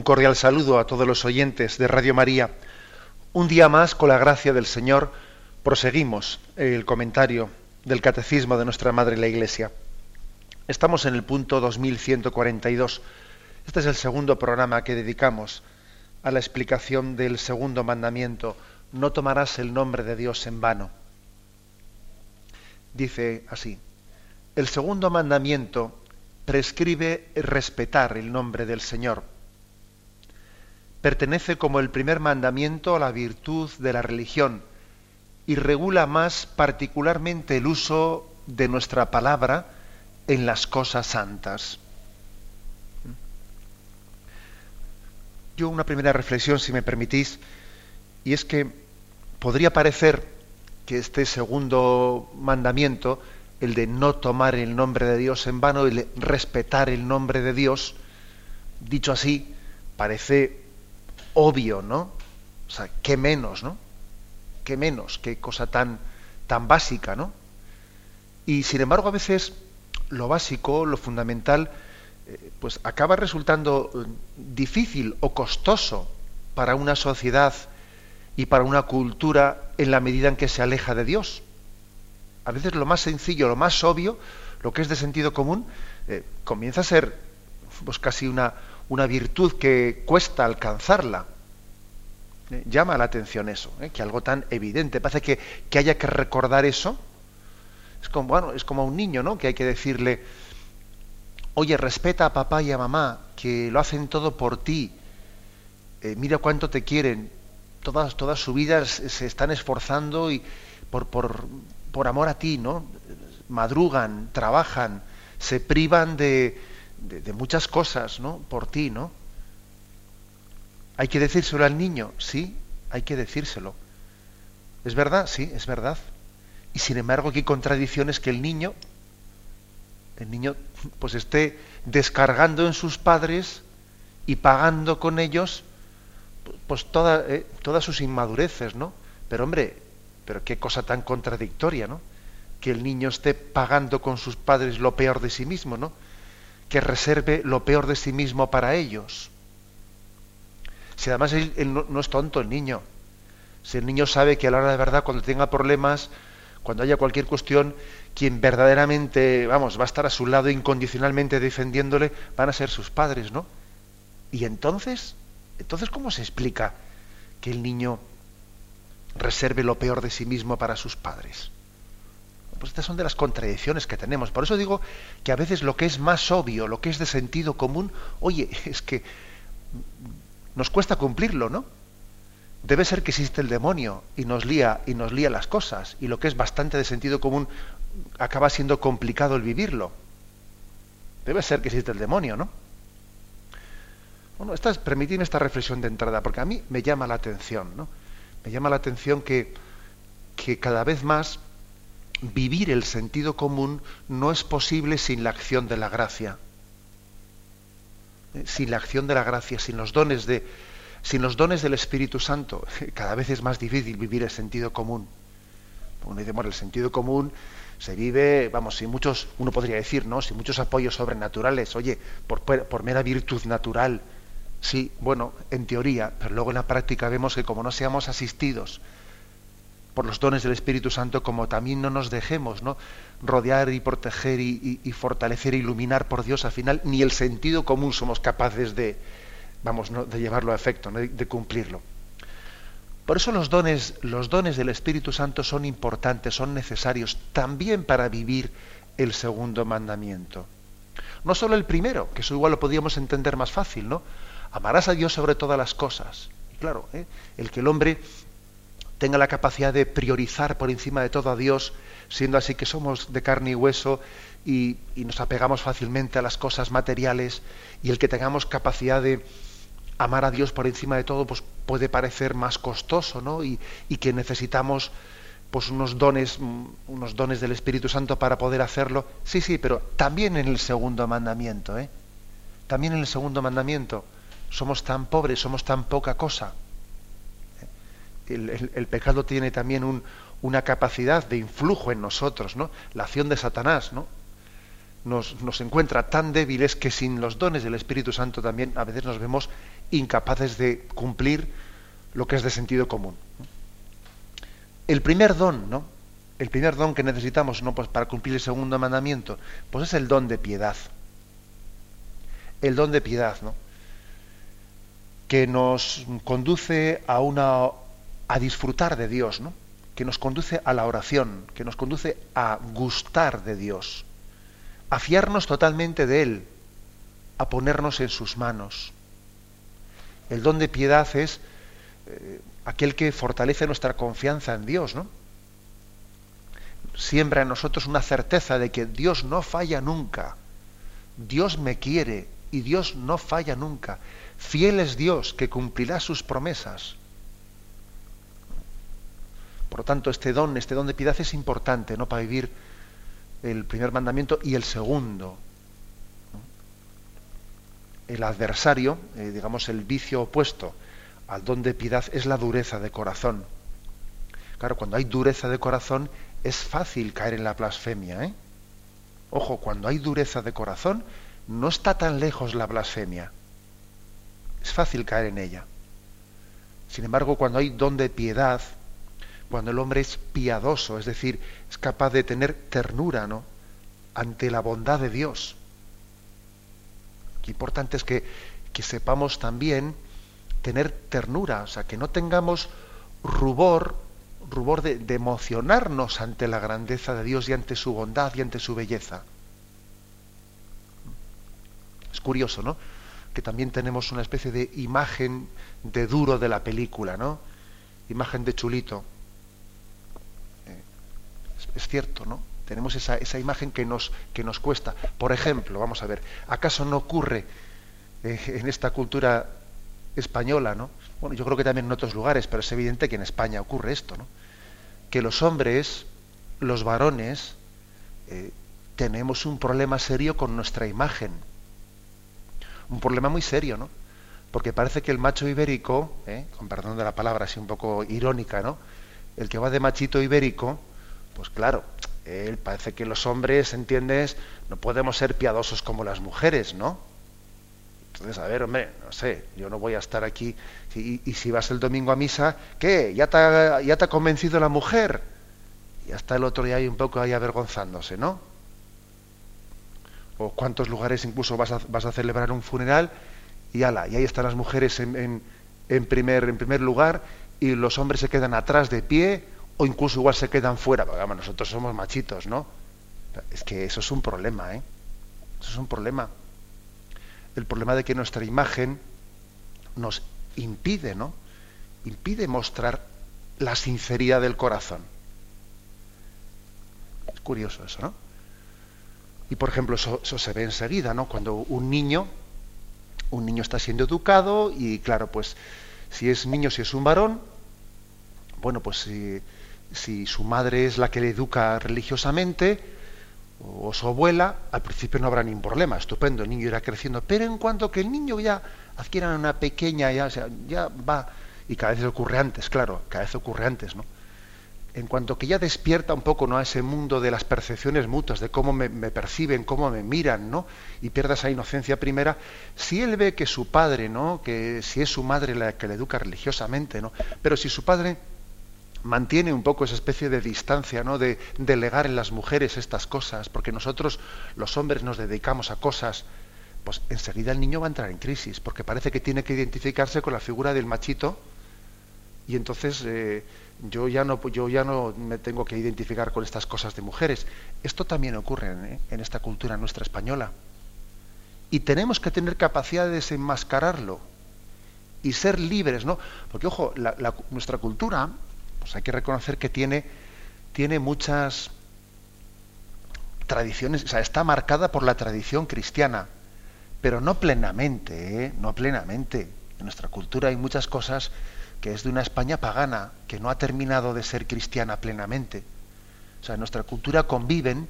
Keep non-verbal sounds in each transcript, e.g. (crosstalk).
Un cordial saludo a todos los oyentes de Radio María. Un día más, con la gracia del Señor, proseguimos el comentario del Catecismo de nuestra Madre la Iglesia. Estamos en el punto 2142. Este es el segundo programa que dedicamos a la explicación del segundo mandamiento, no tomarás el nombre de Dios en vano. Dice así, el segundo mandamiento prescribe respetar el nombre del Señor pertenece como el primer mandamiento a la virtud de la religión y regula más particularmente el uso de nuestra palabra en las cosas santas. Yo una primera reflexión, si me permitís, y es que podría parecer que este segundo mandamiento, el de no tomar el nombre de Dios en vano, el respetar el nombre de Dios, dicho así, parece obvio, ¿no? O sea, qué menos, ¿no? Qué menos, qué cosa tan, tan básica, ¿no? Y sin embargo, a veces lo básico, lo fundamental, eh, pues acaba resultando eh, difícil o costoso para una sociedad y para una cultura en la medida en que se aleja de Dios. A veces lo más sencillo, lo más obvio, lo que es de sentido común, eh, comienza a ser pues casi una, una virtud que cuesta alcanzarla. Eh, llama la atención eso, ¿eh? que algo tan evidente. Parece que, que, haya que recordar eso. Es como, bueno, es como a un niño, ¿no? Que hay que decirle, oye, respeta a papá y a mamá, que lo hacen todo por ti. Eh, mira cuánto te quieren. Todas, toda su vida se están esforzando y por, por, por amor a ti, ¿no? Madrugan, trabajan, se privan de, de, muchas cosas, ¿no? Por ti, ¿no? ¿Hay que decírselo al niño? Sí, hay que decírselo. ¿Es verdad? Sí, es verdad. Y sin embargo, aquí hay contradicciones que el niño, el niño, pues esté descargando en sus padres y pagando con ellos, pues toda, eh, todas sus inmadureces, ¿no? Pero hombre, pero qué cosa tan contradictoria, ¿no? Que el niño esté pagando con sus padres lo peor de sí mismo, ¿no? Que reserve lo peor de sí mismo para ellos. Si además él, no, es tonto el niño, si el niño sabe que a la hora de verdad, cuando tenga problemas, cuando haya cualquier cuestión, quien verdaderamente, vamos, va a estar a su lado incondicionalmente defendiéndole, van a ser sus padres, ¿no? Y entonces, entonces, ¿cómo se explica que el niño reserve lo peor de sí mismo para sus padres? Pues estas son de las contradicciones que tenemos. Por eso digo que a veces lo que es más obvio, lo que es de sentido común, oye, (laughs) es que nos cuesta cumplirlo, ¿no? Debe ser que existe el demonio y nos lía y nos lía las cosas y lo que es bastante de sentido común acaba siendo complicado el vivirlo. Debe ser que existe el demonio, ¿no? Bueno, esta, permitidme esta reflexión de entrada, porque a mí me llama la atención, ¿no? Me llama la atención que, que cada vez más vivir el sentido común no es posible sin la acción de la gracia. Eh, sin la acción de la gracia, sin los dones de, sin los dones del Espíritu Santo, (laughs) cada vez es más difícil vivir el sentido común. Uno dice, bueno, el sentido común se vive, vamos, sin muchos, uno podría decir, ¿no? Sin muchos apoyos sobrenaturales, oye, por, por mera virtud natural. Sí, bueno, en teoría, pero luego en la práctica vemos que como no seamos asistidos por los dones del Espíritu Santo, como también no nos dejemos ¿no? rodear y proteger y, fortalecer e iluminar por Dios, al final ni el sentido común somos capaces de, vamos, de llevarlo a efecto, de, cumplirlo. Por eso los dones, los dones del Espíritu Santo son importantes, son necesarios también para vivir el segundo mandamiento. No solo el primero, que eso igual lo podríamos entender más fácil, ¿no? Amarás a Dios sobre todas las cosas. Y claro, ¿eh? el que el hombre tenga la capacidad de priorizar por encima de todo a Dios, siendo así que somos de carne y hueso y, nos apegamos fácilmente a las cosas materiales y el que tengamos capacidad de amar a Dios por encima de todo, pues puede parecer más costoso, ¿no? Y, que necesitamos pues unos dones, mm, unos dones del Espíritu Santo para poder hacerlo. Sí, sí, pero también en el segundo mandamiento, ¿eh? También en el segundo mandamiento somos tan pobres, somos tan poca cosa. El, pecado tiene también una capacidad de influjo en nosotros, ¿no? La acción de Satanás, ¿no? nos, encuentra tan débiles que sin los dones del Espíritu Santo también a veces nos vemos incapaces de cumplir lo que es de sentido común. El primer don, ¿no? El primer don que necesitamos pues para cumplir el segundo mandamiento, pues es el don de piedad. El don de piedad, ¿no? que nos conduce a una a disfrutar de Dios, ¿no? que nos conduce a la oración, que nos conduce a gustar de Dios a fiarnos totalmente de Él, a ponernos en sus manos. El don de piedad es eh, aquel que fortalece nuestra confianza en Dios, ¿no? Siembra en nosotros una certeza de que Dios no falla nunca. Dios me quiere y Dios no falla nunca. Fiel es Dios que cumplirá sus promesas. Por lo tanto, este don, este don de piedad es importante, ¿no? Para vivir el primer mandamiento y el segundo. El adversario, eh, digamos el vicio opuesto al don de piedad, es la dureza de corazón. Claro, cuando hay dureza de corazón es fácil caer en la blasfemia. ¿eh? Ojo, cuando hay dureza de corazón no está tan lejos la blasfemia. Es fácil caer en ella. Sin embargo, cuando hay don de piedad, cuando el hombre es piadoso, es decir, es capaz de tener ternura, ¿no? ante la bondad de Dios. Qué importante es que, que sepamos también tener ternura, o sea, que no tengamos rubor, rubor de, emocionarnos ante la grandeza de Dios y ante su bondad y ante su belleza. Es curioso, ¿no? Que también tenemos una especie de imagen de duro de la película, ¿no? Imagen de chulito es cierto, ¿no? Tenemos esa, esa imagen que nos, que nos cuesta. Por ejemplo, vamos a ver, ¿acaso no ocurre eh, en esta cultura española, ¿no? Bueno, yo creo que también en otros lugares, pero es evidente que en España ocurre esto, ¿no? Que los hombres, los varones, eh, tenemos un problema serio con nuestra imagen. Un problema muy serio, ¿no? Porque parece que el macho ibérico, ¿eh? con perdón de la palabra así un poco irónica, ¿no? El que va de machito ibérico, pues claro, él parece que los hombres, ¿entiendes? No podemos ser piadosos como las mujeres, ¿no? Entonces, a ver, hombre, no sé, yo no voy a estar aquí. Y, si vas el domingo a misa, ¿qué? ¿Ya te, ha, ¿Ya convencido la mujer? Y hasta el otro día hay un poco ahí avergonzándose, ¿no? O cuántos lugares incluso vas a, vas a celebrar un funeral y ala, y ahí están las mujeres en, en, primer, en primer lugar y los hombres se quedan atrás de pie o incluso igual se quedan fuera, porque nosotros somos machitos, ¿no? Es que eso es un problema, ¿eh? Eso es un problema. El problema de que nuestra imagen nos impide, ¿no? Impide mostrar la sinceridad del corazón. Es curioso eso, ¿no? Y por ejemplo, eso, eso se ve enseguida, ¿no? Cuando un niño, un niño está siendo educado y claro, pues si es niño, si es un varón, bueno, pues si si su madre es la que le educa religiosamente o su abuela, al principio no habrá ningún problema, estupendo, el niño irá creciendo, pero en cuanto que el niño ya adquiera una pequeña, ya, ya va, y cada vez ocurre antes, claro, cada vez ocurre antes, ¿no? En cuanto que ya despierta un poco ¿no? a ese mundo de las percepciones mutuas, de cómo me, me, perciben, cómo me miran, ¿no? Y pierda esa inocencia primera, si él ve que su padre, ¿no? Que si es su madre la que le educa religiosamente, ¿no? Pero si su padre mantiene un poco esa especie de distancia, ¿no? De delegar en las mujeres estas cosas, porque nosotros los hombres nos dedicamos a cosas, pues enseguida el niño va a entrar en crisis, porque parece que tiene que identificarse con la figura del machito y entonces eh, yo ya no yo ya no me tengo que identificar con estas cosas de mujeres. Esto también ocurre en, en esta cultura nuestra española y tenemos que tener capacidad de desenmascararlo y ser libres, ¿no? Porque ojo, nuestra cultura pues hay que reconocer que tiene, tiene muchas, tradiciones, o sea, está marcada por la tradición cristiana, pero no plenamente, ¿eh? no plenamente. En nuestra cultura hay muchas cosas que es de una España pagana, que no ha terminado de ser cristiana plenamente. O sea, en nuestra cultura conviven,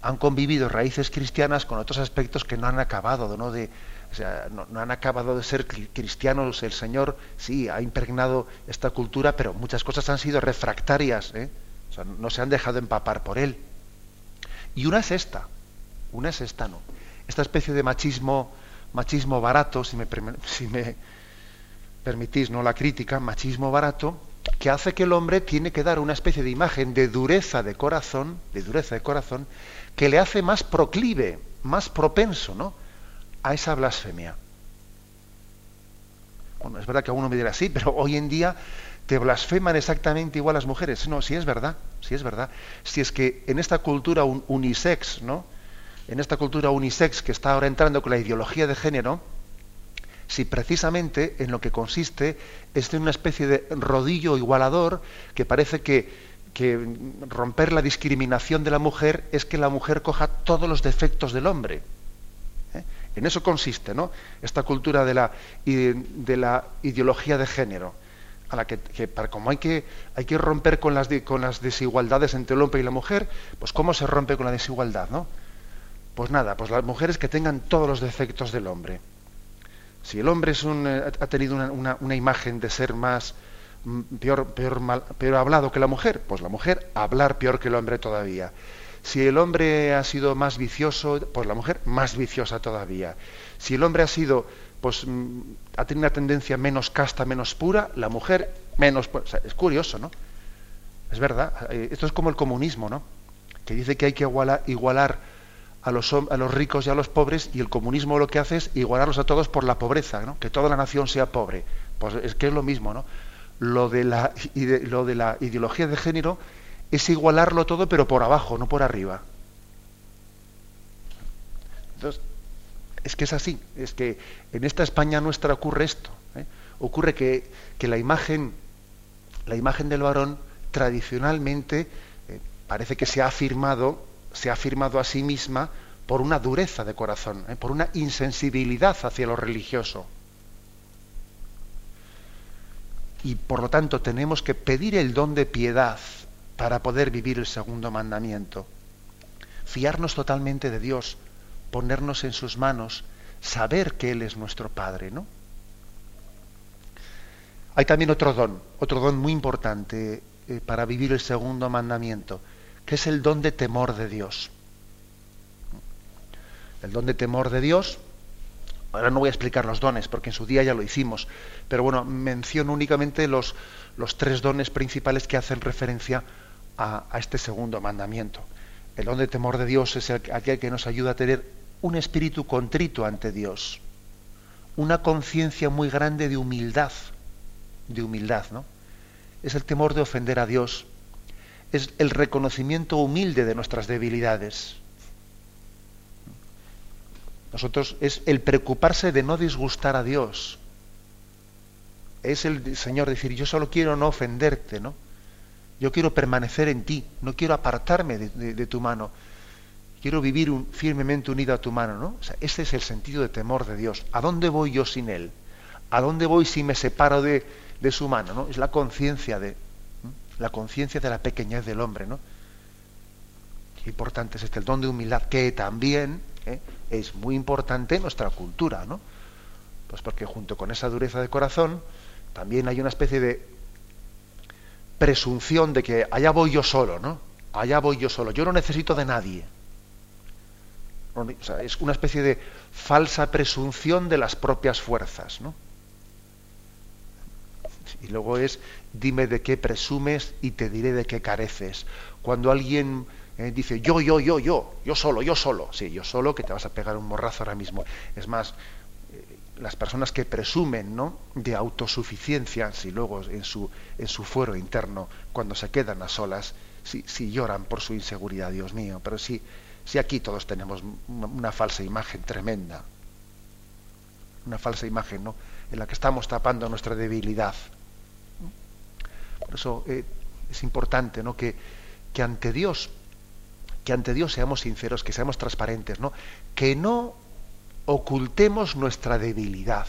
han convivido raíces cristianas con otros aspectos que no han acabado, ¿no? De, o sea, no, han acabado de ser cristianos. El Señor sí ha impregnado esta cultura, pero muchas cosas han sido refractarias, ¿eh? o sea, no se han dejado empapar por él. Y una es esta, una es esta, ¿no? Esta especie de machismo, machismo barato, si me, (laughs) si me permitís, no la crítica, machismo barato, que hace que el hombre tiene que dar una especie de imagen de dureza de corazón, de dureza de corazón, que le hace más proclive, más propenso, ¿no? A esa blasfemia. Bueno, es verdad que a uno me dirá sí, pero hoy en día te blasfeman exactamente igual las mujeres. No, sí es verdad, sí es verdad. Si es que en esta cultura unisex, ¿no? En esta cultura unisex que está ahora entrando con la ideología de género, si precisamente en lo que consiste es en una especie de rodillo igualador que parece que, que romper la discriminación de la mujer es que la mujer coja todos los defectos del hombre. En eso consiste, ¿no? Esta cultura de la, de la ideología de género, a la que, para, como hay que, hay que romper con las, con las desigualdades entre el hombre y la mujer, pues ¿cómo se rompe con la desigualdad, no? Pues nada, pues las mujeres que tengan todos los defectos del hombre. Si el hombre eh, ha tenido una, imagen de ser más mm, peor, peor, mal, peor hablado que la mujer, pues la mujer hablar peor que el hombre todavía. Si el hombre ha sido más vicioso, pues la mujer más viciosa todavía. Si el hombre ha sido, pues mm, ha tenido una tendencia menos casta, menos pura, la mujer menos. es curioso, ¿no? Es verdad. Eh, esto es como el comunismo, ¿no? Que dice que hay que igualar a los, a los ricos y a los pobres y el comunismo lo que hace es igualarlos a todos por la pobreza, ¿no? que toda la nación sea pobre. Pues es que es lo mismo, ¿no? Lo de la, (laughs) lo de la ideología de género es igualarlo todo pero por abajo, no por arriba. Entonces, es que es así, es que en esta España nuestra ocurre esto. ¿eh? Ocurre que, que, la imagen, la imagen del varón tradicionalmente eh, parece que se ha afirmado se ha afirmado a sí misma por una dureza de corazón, ¿eh? por una insensibilidad hacia lo religioso. Y por lo tanto tenemos que pedir el don de piedad para poder vivir el segundo mandamiento. Fiarnos totalmente de Dios, ponernos en sus manos, saber que Él es nuestro Padre, ¿no? Hay también otro don, otro don muy importante eh, para vivir el segundo mandamiento que es el don de temor de Dios. El don de temor de Dios, ahora no voy a explicar los dones, porque en su día ya lo hicimos, pero bueno, menciono únicamente los, los tres dones principales que hacen referencia a, este segundo mandamiento. El don de temor de Dios es aquel que nos ayuda a tener un espíritu contrito ante Dios, una conciencia muy grande de humildad, de humildad, ¿no? Es el temor de ofender a Dios, es el reconocimiento humilde de nuestras debilidades. Nosotros es el preocuparse de no disgustar a Dios. Es el Señor decir, yo solo quiero no ofenderte, ¿no? Yo quiero permanecer en ti, no quiero apartarme de, tu mano. Quiero vivir firmemente unido a tu mano, ¿no? ese es el sentido de temor de Dios. ¿A dónde voy yo sin Él? ¿A dónde voy si me separo de, de su mano? ¿no? Es la conciencia de, la conciencia de la pequeñez del hombre, ¿no? Qué importante es este el don de humildad, que también ¿eh? es muy importante en nuestra cultura, ¿no? Pues porque junto con esa dureza de corazón, también hay una especie de presunción de que allá voy yo solo, ¿no? Allá voy yo solo, yo no necesito de nadie. O sea, es una especie de falsa presunción de las propias fuerzas, ¿no? Y luego es, dime de qué presumes y te diré de qué careces. Cuando alguien eh, dice, yo, yo, yo, yo, yo solo, yo solo, sí, yo solo, que te vas a pegar un morrazo ahora mismo. Es más, las personas que presumen ¿no? de autosuficiencia, si luego en su, en su fuero interno, cuando se quedan a solas, si, lloran por su inseguridad, Dios mío, pero sí, sí aquí todos tenemos una falsa imagen tremenda, una falsa imagen ¿no? en la que estamos tapando nuestra debilidad. Por eso eh, es importante ¿no? que, que ante Dios que ante Dios seamos sinceros, que seamos transparentes, ¿no? Que no ocultemos nuestra debilidad.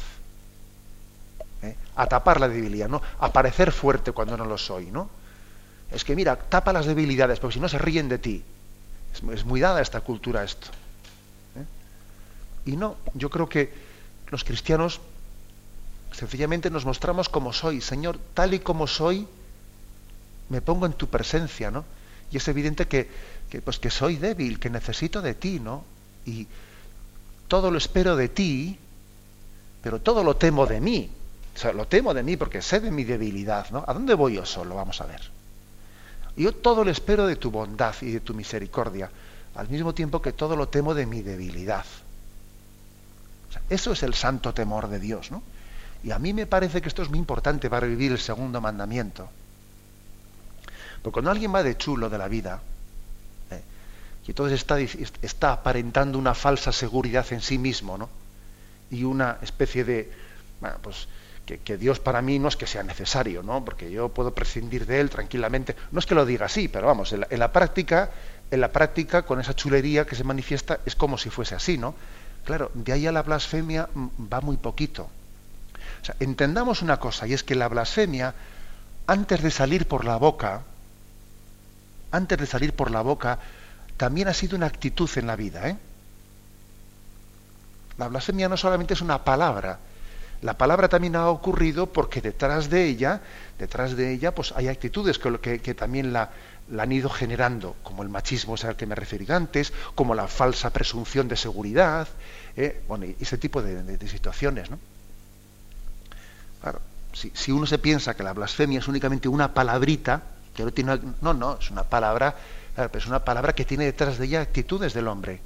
¿eh? A tapar la debilidad, ¿no? A parecer fuerte cuando no lo soy, ¿no? Es que mira, tapa las debilidades, porque si no se ríen de ti. Es, muy dada esta cultura esto. ¿eh? Y no, yo creo que los cristianos sencillamente nos mostramos como soy. Señor, tal y como soy, me pongo en tu presencia, ¿no? Y es evidente que, pues que soy débil, que necesito de ti, ¿no? Y todo lo espero de ti, pero todo lo temo de mí. O sea, lo temo de mí porque sé de mi debilidad, ¿no? ¿A dónde voy yo solo? Vamos a ver. Yo todo lo espero de tu bondad y de tu misericordia, al mismo tiempo que todo lo temo de mi debilidad. eso es el santo temor de Dios, ¿no? Y a mí me parece que esto es muy importante para vivir el segundo mandamiento. Porque cuando alguien va de chulo de la vida. Y entonces está, está aparentando una falsa seguridad en sí mismo, ¿no? Y una especie de, bueno, pues, que, Dios para mí no es que sea necesario, ¿no? Porque yo puedo prescindir de él tranquilamente. No es que lo diga así, pero vamos, en la, práctica, en la práctica, con esa chulería que se manifiesta, es como si fuese así, ¿no? Claro, de ahí a la blasfemia mm, va muy poquito. O sea, entendamos una cosa, y es que la blasfemia, antes de salir por la boca, antes de salir por la boca, también ha sido una actitud en la vida. ¿eh? La blasfemia no solamente es una palabra, la palabra también ha ocurrido porque detrás de ella, detrás de ella, pues hay actitudes que, que, también la, han ido generando, como el machismo, es al que me referí antes, como la falsa presunción de seguridad, ¿eh? bueno, ese tipo de, situaciones, ¿no? Claro, si, si, uno se piensa que la blasfemia es únicamente una palabrita, no tiene no, no, es una palabra, es una palabra que tiene detrás de ella actitudes del hombre.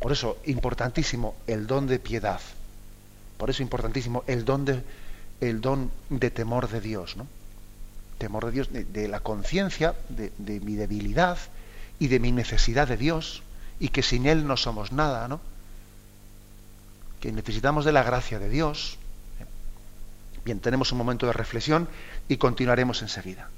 Por eso, importantísimo el don de piedad. Por eso, importantísimo el don de, el don de temor de Dios, ¿no? Temor de Dios, de, la conciencia de, de, mi debilidad y de mi necesidad de Dios, y que sin Él no somos nada, ¿no? Que necesitamos de la gracia de Dios. Bien, tenemos un momento de reflexión y continuaremos enseguida.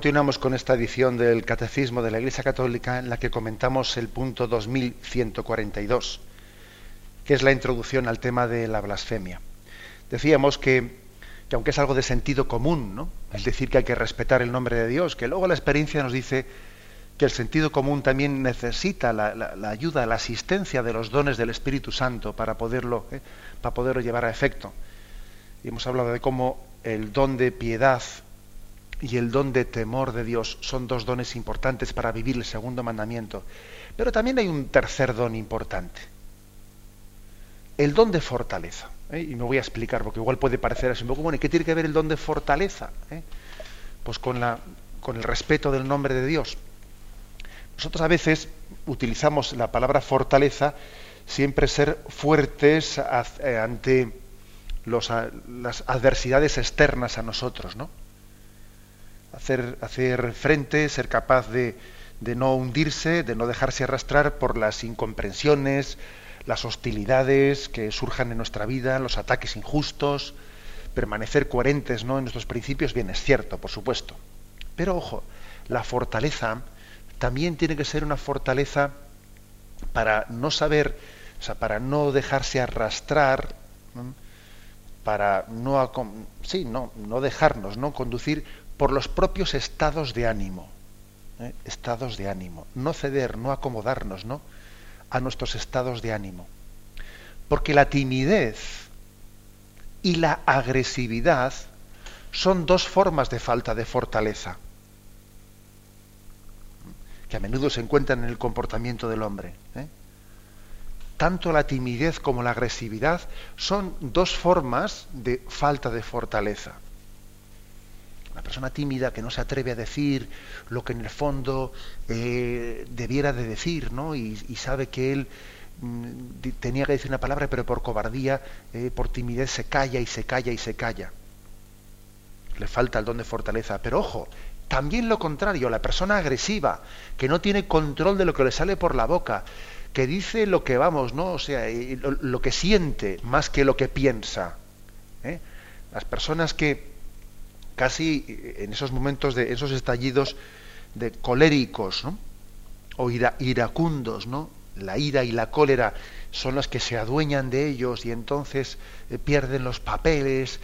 Continuamos con esta edición del Catecismo de la Iglesia Católica en la que comentamos el punto 2142, que es la introducción al tema de la blasfemia. Decíamos que, aunque es algo de sentido común, ¿no? es decir, que hay que respetar el nombre de Dios, que luego la experiencia nos dice que el sentido común también necesita la, ayuda, la asistencia de los dones del Espíritu Santo para poderlo, ¿eh? para poderlo llevar a efecto. Y hemos hablado de cómo el don de piedad y el don de temor de Dios son dos dones importantes para vivir el segundo mandamiento. Pero también hay un tercer don importante. El don de fortaleza. ¿eh? Y me voy a explicar, porque igual puede parecer así un poco, bueno, ¿y qué tiene que ver el don de fortaleza? ¿Eh? Pues con, la, con el respeto del nombre de Dios. Nosotros a veces utilizamos la palabra fortaleza siempre ser fuertes eh, ante las adversidades externas a nosotros, ¿no? Hacer, hacer frente, ser capaz de, de no hundirse, de no dejarse arrastrar por las incomprensiones, las hostilidades que surjan en nuestra vida, los ataques injustos, permanecer coherentes ¿no? en nuestros principios, bien, es cierto, por supuesto. Pero ojo, la fortaleza también tiene que ser una fortaleza para no saber, o sea, para no dejarse arrastrar, para no, sí, no, no dejarnos ¿no? conducir por los propios estados de ánimo. ¿eh? Estados de ánimo. No ceder, no acomodarnos ¿no? a nuestros estados de ánimo. Porque la timidez y la agresividad son dos formas de falta de fortaleza que a menudo se encuentran en el comportamiento del hombre. ¿eh? Tanto la timidez como la agresividad son dos formas de falta de fortaleza. Una persona tímida que no se atreve a decir lo que en el fondo eh, debiera de decir, ¿no? Y, sabe que él mm, tenía que decir una palabra, pero por cobardía, eh, por timidez se calla y se calla y se calla. Le falta el don de fortaleza. Pero ojo, también lo contrario, la persona agresiva, que no tiene control de lo que le sale por la boca, que dice lo que vamos, ¿no? O sea, lo, que siente más que lo que piensa. ¿eh? Las personas que casi en esos momentos de esos estallidos de coléricos. O iracundos, ¿no? La ira y la cólera son las que se adueñan de ellos y entonces eh, pierden los papeles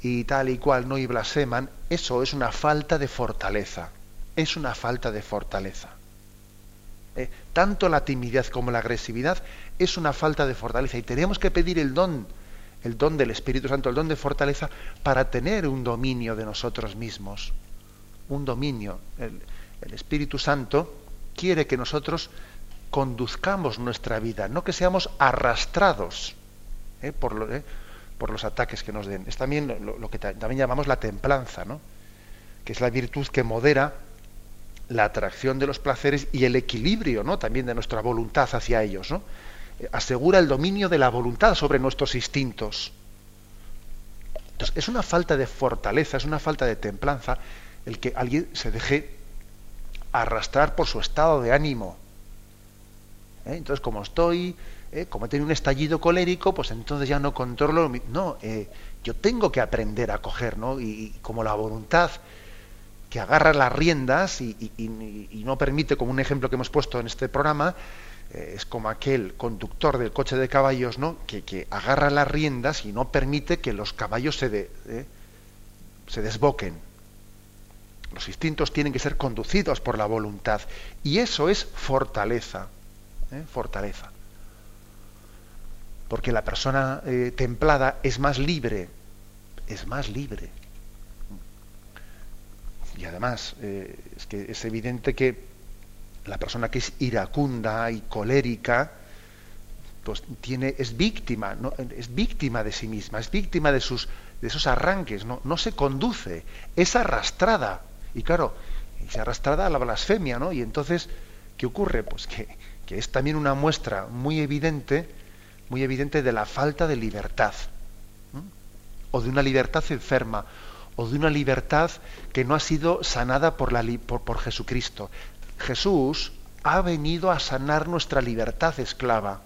y tal y cual, ¿no? Y blasfeman, eso es una falta de fortaleza. Es una falta de fortaleza. ¿Eh? Tanto la timidez como la agresividad es una falta de fortaleza. Y tenemos que pedir el don, el don del Espíritu Santo, el don de fortaleza, para tener un dominio de nosotros mismos. Un dominio. El, Espíritu Santo quiere que nosotros conduzcamos nuestra vida, no que seamos arrastrados ¿eh? por lo, ¿eh? por los ataques que nos den. Es también lo, que también llamamos la templanza, ¿no? que es la virtud que modera la atracción de los placeres y el equilibrio ¿no? también de nuestra voluntad hacia ellos. ¿no? Asegura el dominio de la voluntad sobre nuestros instintos. Entonces, es una falta de fortaleza, es una falta de templanza el que alguien se deje arrastrar por su estado de ánimo. ¿Eh? Entonces, como estoy ¿eh? como he tenido un estallido colérico, pues entonces ya no controlo. No, eh, yo tengo que aprender a coger, ¿no? Y, como la voluntad que agarra las riendas y, no permite, como un ejemplo que hemos puesto en este programa, es como aquel conductor del coche de caballos, ¿no? Que, agarra las riendas y no permite que los caballos se, se desboquen. Los instintos tienen que ser conducidos por la voluntad. Y eso es fortaleza. Fortaleza porque la persona eh, templada es más libre, es más libre. Y además, eh, es que es evidente que la persona que es iracunda y colérica, pues tiene, es víctima, ¿no? es víctima de sí misma, es víctima de, sus, de esos arranques, ¿no? no se conduce, es arrastrada. Y claro, es arrastrada a la blasfemia, ¿no? Y entonces, ¿qué ocurre? Pues que, que es también una muestra muy evidente muy evidente de la falta de libertad, o de una libertad enferma, o de una libertad que no ha sido sanada por, la, por, Jesucristo. Jesús ha venido a sanar nuestra libertad esclava.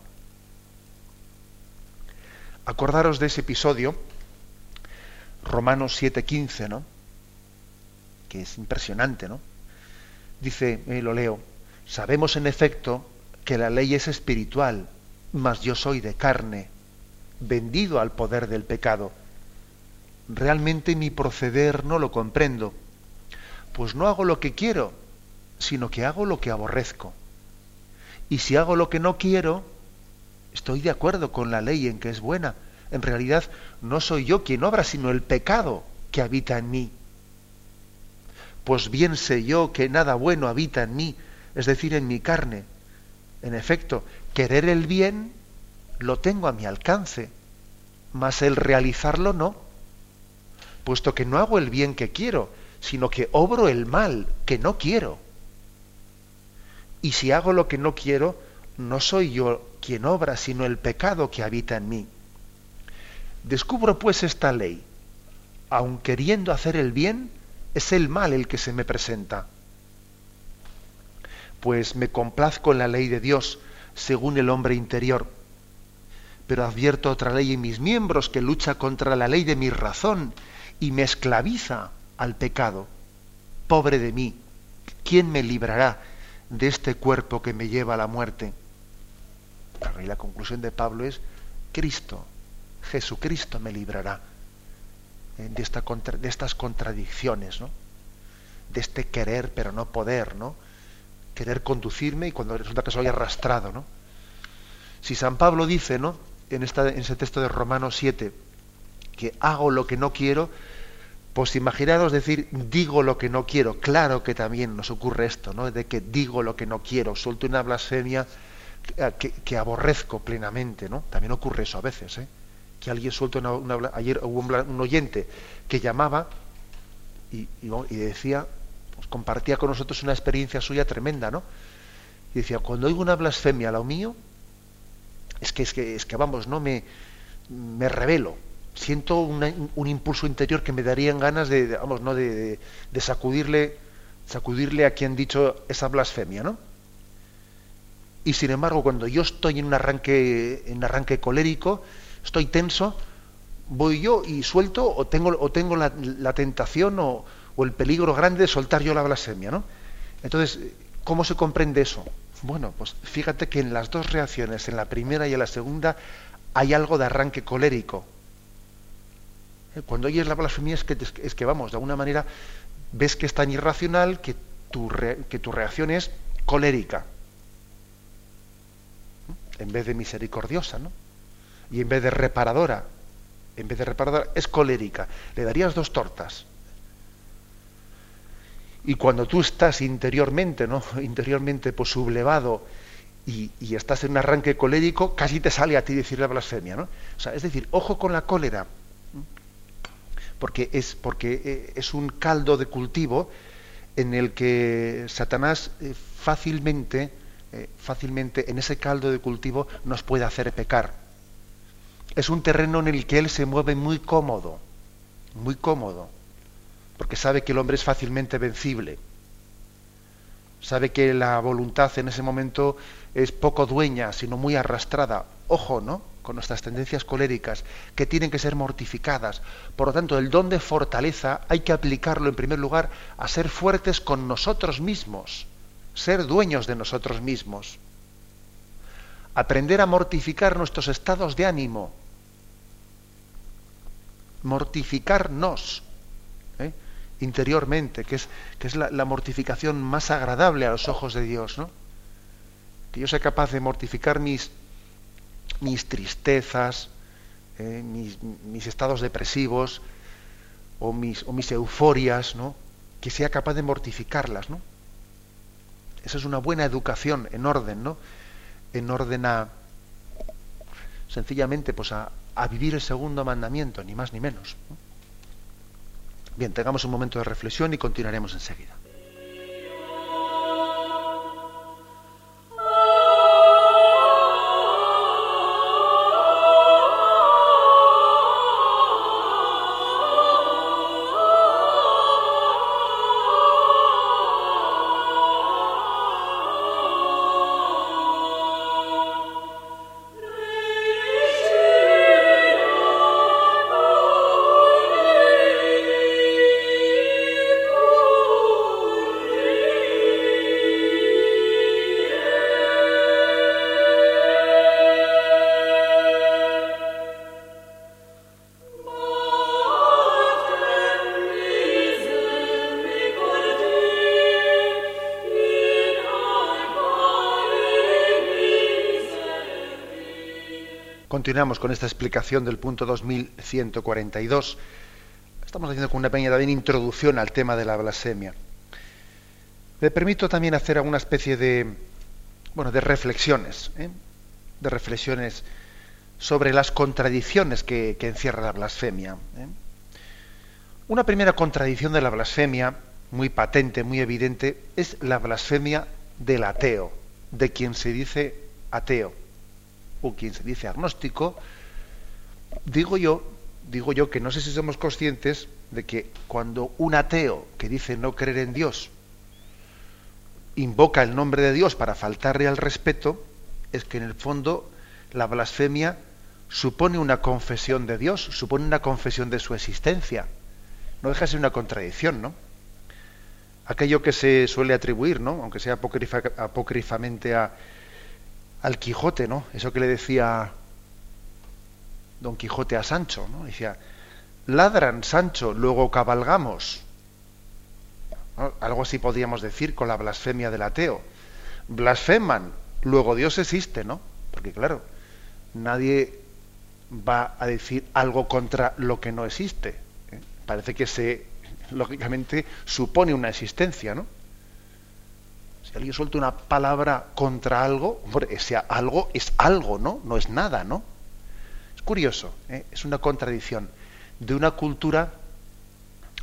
Acordaros de ese episodio, Romanos 7:15, ¿no? Que es impresionante, ¿no? Dice, eh, lo leo, sabemos en efecto que la ley es espiritual, mas yo soy de carne, vendido al poder del pecado. Realmente mi proceder no lo comprendo, pues no hago lo que quiero, sino que hago lo que aborrezco. Y si hago lo que no quiero, estoy de acuerdo con la ley en que es buena. En realidad no soy yo quien obra, sino el pecado que habita en mí. Pues bien sé yo que nada bueno habita en mí, es decir, en mi carne. En efecto, querer el bien lo tengo a mi alcance, mas el realizarlo no, puesto que no hago el bien que quiero, sino que obro el mal que no quiero. Y si hago lo que no quiero, no soy yo quien obra, sino el pecado que habita en mí. Descubro pues esta ley. Aun queriendo hacer el bien, es el mal el que se me presenta. Pues me complazco en la ley de Dios, según el hombre interior. Pero advierto otra ley en mis miembros que lucha contra la ley de mi razón y me esclaviza al pecado. Pobre de mí, ¿quién me librará de este cuerpo que me lleva a la muerte? Y la conclusión de Pablo es, Cristo, Jesucristo me librará eh, de, esta de estas contradicciones, ¿no? de este querer pero no poder, ¿no? querer conducirme y cuando resulta que soy arrastrado. ¿no? Si San Pablo dice ¿no? en, esta, en ese texto de Romanos 7 que hago lo que no quiero, pues imaginaros decir digo lo que no quiero. Claro que también nos ocurre esto, ¿no? De que digo lo que no quiero, suelto una blasfemia que, aborrezco plenamente, ¿no? También ocurre eso a veces, ¿eh? Que alguien suelta una, ayer hubo un, oyente que llamaba y, decía, pues compartía con nosotros una experiencia suya tremenda, ¿no? Y decía, cuando oigo una blasfemia a lo mío, es que, es que, es que vamos, no me, me revelo, siento un impulso interior que me darían ganas de, vamos, ¿no? De, sacudirle, sacudirle a quien dicho esa blasfemia, ¿no? Y sin embargo, cuando yo estoy en un arranque, en arranque colérico, estoy tenso, voy yo y suelto, o tengo, o tengo la, tentación o, o, el peligro grande de soltar yo la blasfemia, ¿no? Entonces, ¿cómo se comprende eso? Bueno, pues fíjate que en las dos reacciones, en la primera y en la segunda, hay algo de arranque colérico. Cuando oyes la blasfemia es que, es que, vamos, de alguna manera ves que es tan irracional que tu, que tu reacción es colérica en vez de misericordiosa, ¿no? Y en vez de reparadora, en vez de reparadora, es colérica. Le darías dos tortas. Y cuando tú estás interiormente, ¿no? Interiormente pues, sublevado y, estás en un arranque colérico, casi te sale a ti decir la blasfemia, ¿no? O sea, es decir, ojo con la cólera, porque es, porque eh, es un caldo de cultivo en el que Satanás eh, fácilmente eh, fácilmente en ese caldo de cultivo nos puede hacer pecar. Es un terreno en el que él se mueve muy cómodo, muy cómodo, porque sabe que el hombre es fácilmente vencible. Sabe que la voluntad en ese momento es poco dueña, sino muy arrastrada. Ojo, ¿no? Con nuestras tendencias coléricas, que tienen que ser mortificadas. Por lo tanto, el don de fortaleza hay que aplicarlo en primer lugar a ser fuertes con nosotros mismos ser dueños de nosotros mismos, aprender a mortificar nuestros estados de ánimo, mortificarnos ¿eh? interiormente, que es, que es la, mortificación más agradable a los ojos de Dios, ¿no? que yo sea capaz de mortificar mis, mis tristezas, ¿eh? mis, estados depresivos o mis, o mis euforias, ¿no? que sea capaz de mortificarlas, ¿no? Esa es una buena educación en orden, ¿no? En orden a sencillamente pues a, vivir el segundo mandamiento, ni más ni menos. Bien, tengamos un momento de reflexión y continuaremos enseguida. Continuamos con esta explicación del punto 2142. Estamos haciendo con una pequeña introducción al tema de la blasfemia. Me permito también hacer alguna especie de, bueno, de reflexiones, ¿eh? de reflexiones sobre las contradicciones que, encierra la blasfemia. ¿eh? Una primera contradicción de la blasfemia, muy patente, muy evidente, es la blasfemia del ateo, de quien se dice ateo o quien se dice agnóstico, digo yo, digo yo que no sé si somos conscientes de que cuando un ateo que dice no creer en Dios invoca el nombre de Dios para faltarle al respeto, es que en el fondo la blasfemia supone una confesión de Dios, supone una confesión de su existencia. No deja de ser una contradicción, ¿no? Aquello que se suele atribuir, ¿no? Aunque sea apócrifamente a, al Quijote, ¿no? Eso que le decía Don Quijote a Sancho, ¿no? Decía, ladran, Sancho, luego cabalgamos. Algo así podríamos decir con la blasfemia del ateo. Blasfeman, luego Dios existe, ¿no? Porque claro, nadie va a decir algo contra lo que no existe. ¿eh? Parece que se, lógicamente, supone una existencia, ¿no? Alguien suelta una palabra contra algo, hombre, ese algo es algo, ¿no? No es nada, ¿no? Es curioso, ¿eh? es una contradicción de una cultura